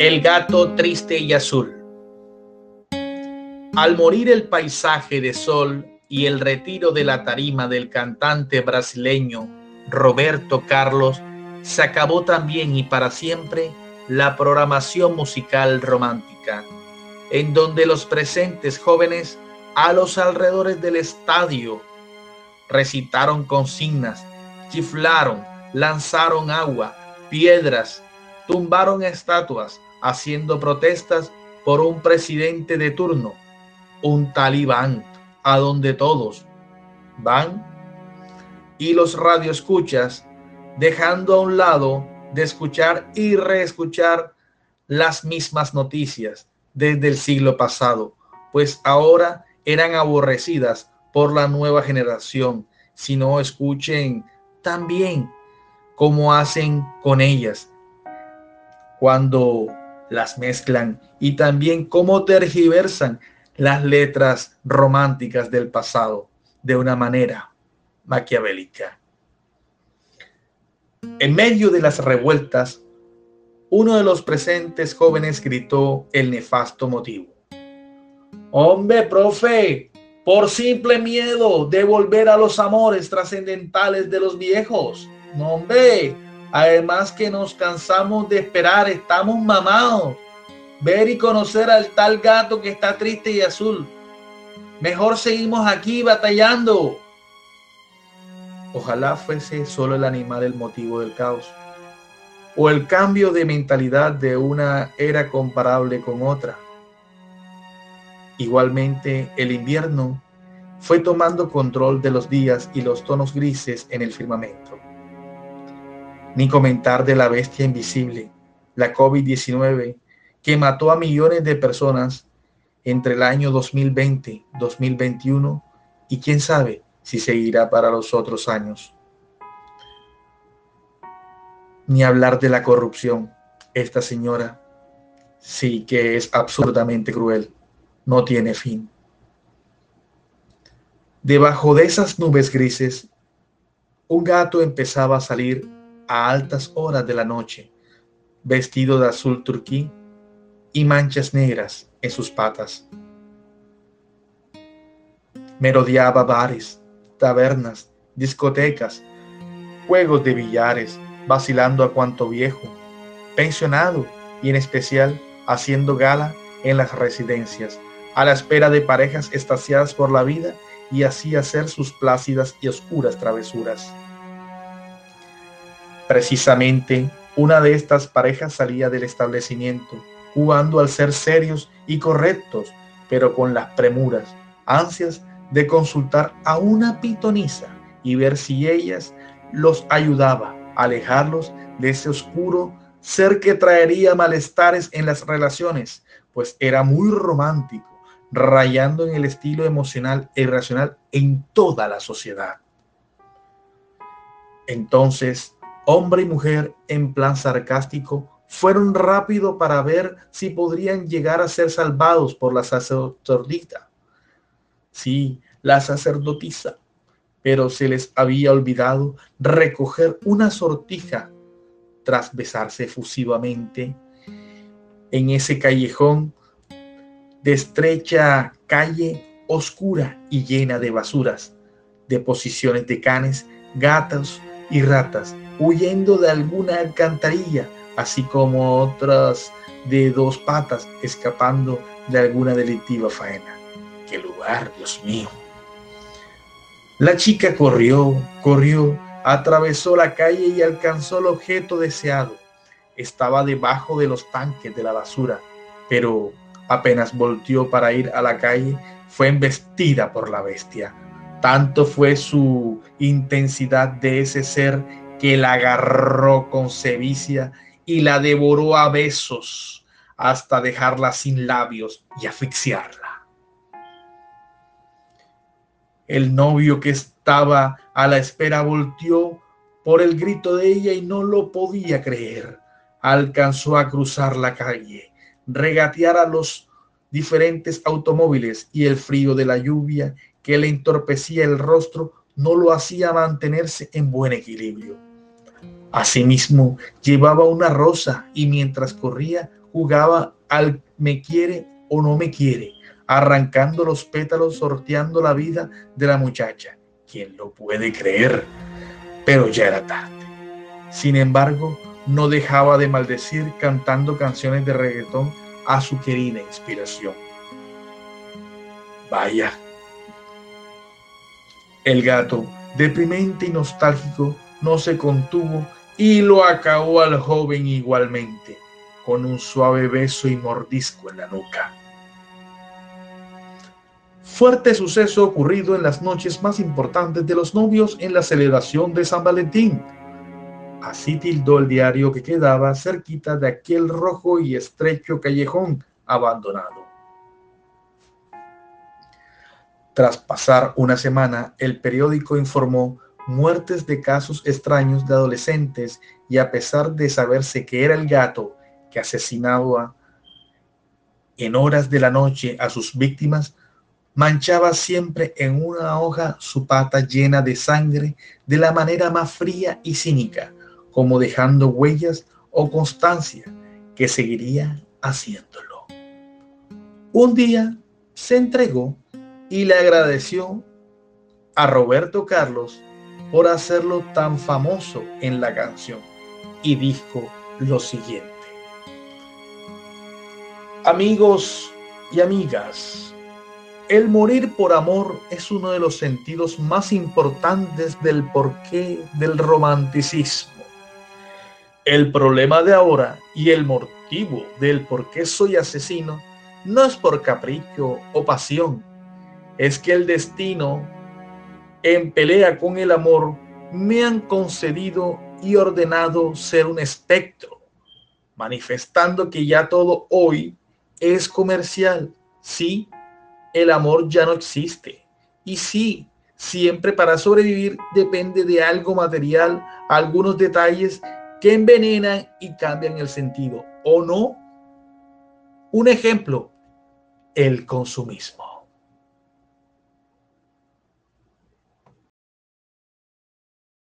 El gato triste y azul. Al morir el paisaje de sol y el retiro de la tarima del cantante brasileño Roberto Carlos, se acabó también y para siempre la programación musical romántica, en donde los presentes jóvenes a los alrededores del estadio recitaron consignas, chiflaron, lanzaron agua, piedras, tumbaron estatuas, haciendo protestas por un presidente de turno, un talibán, a donde todos van y los radioescuchas dejando a un lado de escuchar y reescuchar las mismas noticias desde el siglo pasado, pues ahora eran aborrecidas por la nueva generación, si no escuchen también cómo hacen con ellas cuando las mezclan y también cómo tergiversan las letras románticas del pasado de una manera maquiavélica. En medio de las revueltas, uno de los presentes jóvenes gritó el nefasto motivo. Hombre, profe, por simple miedo de volver a los amores trascendentales de los viejos. No, hombre, Además que nos cansamos de esperar, estamos mamados. Ver y conocer al tal gato que está triste y azul. Mejor seguimos aquí batallando. Ojalá fuese solo el animal el motivo del caos. O el cambio de mentalidad de una era comparable con otra. Igualmente, el invierno fue tomando control de los días y los tonos grises en el firmamento ni comentar de la bestia invisible, la COVID-19, que mató a millones de personas entre el año 2020, 2021 y quién sabe si seguirá para los otros años. Ni hablar de la corrupción. Esta señora sí que es absurdamente cruel. No tiene fin. Debajo de esas nubes grises, un gato empezaba a salir a altas horas de la noche, vestido de azul turquí y manchas negras en sus patas. Merodeaba bares, tabernas, discotecas, juegos de billares, vacilando a cuanto viejo, pensionado y en especial haciendo gala en las residencias, a la espera de parejas estaciadas por la vida y así hacer sus plácidas y oscuras travesuras. Precisamente una de estas parejas salía del establecimiento, jugando al ser serios y correctos, pero con las premuras, ansias de consultar a una pitonisa y ver si ellas los ayudaba a alejarlos de ese oscuro ser que traería malestares en las relaciones, pues era muy romántico, rayando en el estilo emocional e irracional en toda la sociedad. Entonces hombre y mujer en plan sarcástico fueron rápido para ver si podrían llegar a ser salvados por la sacerdotisa. Sí, la sacerdotisa, pero se les había olvidado recoger una sortija tras besarse efusivamente en ese callejón de estrecha calle oscura y llena de basuras, de posiciones de canes, gatos y ratas huyendo de alguna alcantarilla, así como otras de dos patas escapando de alguna delictiva faena. ¡Qué lugar, Dios mío! La chica corrió, corrió, atravesó la calle y alcanzó el objeto deseado. Estaba debajo de los tanques de la basura, pero apenas volteó para ir a la calle, fue embestida por la bestia. Tanto fue su intensidad de ese ser que la agarró con sevicia y la devoró a besos hasta dejarla sin labios y asfixiarla. El novio que estaba a la espera volteó por el grito de ella y no lo podía creer. Alcanzó a cruzar la calle, regatear a los diferentes automóviles y el frío de la lluvia que le entorpecía el rostro no lo hacía mantenerse en buen equilibrio Asimismo, llevaba una rosa y mientras corría jugaba al me quiere o no me quiere, arrancando los pétalos, sorteando la vida de la muchacha. ¿Quién lo puede creer? Pero ya era tarde. Sin embargo, no dejaba de maldecir cantando canciones de reggaetón a su querida inspiración. Vaya. El gato, deprimente y nostálgico, no se contuvo y lo acabó al joven igualmente, con un suave beso y mordisco en la nuca. Fuerte suceso ocurrido en las noches más importantes de los novios en la celebración de San Valentín. Así tildó el diario que quedaba cerquita de aquel rojo y estrecho callejón abandonado. Tras pasar una semana, el periódico informó muertes de casos extraños de adolescentes y a pesar de saberse que era el gato que asesinaba en horas de la noche a sus víctimas, manchaba siempre en una hoja su pata llena de sangre de la manera más fría y cínica, como dejando huellas o constancia que seguiría haciéndolo. Un día se entregó y le agradeció a Roberto Carlos por hacerlo tan famoso en la canción y dijo lo siguiente. Amigos y amigas, el morir por amor es uno de los sentidos más importantes del porqué del romanticismo. El problema de ahora y el motivo del por qué soy asesino no es por capricho o pasión, es que el destino en pelea con el amor, me han concedido y ordenado ser un espectro, manifestando que ya todo hoy es comercial. Sí, el amor ya no existe. Y sí, siempre para sobrevivir depende de algo material, algunos detalles que envenenan y cambian el sentido. ¿O no? Un ejemplo, el consumismo.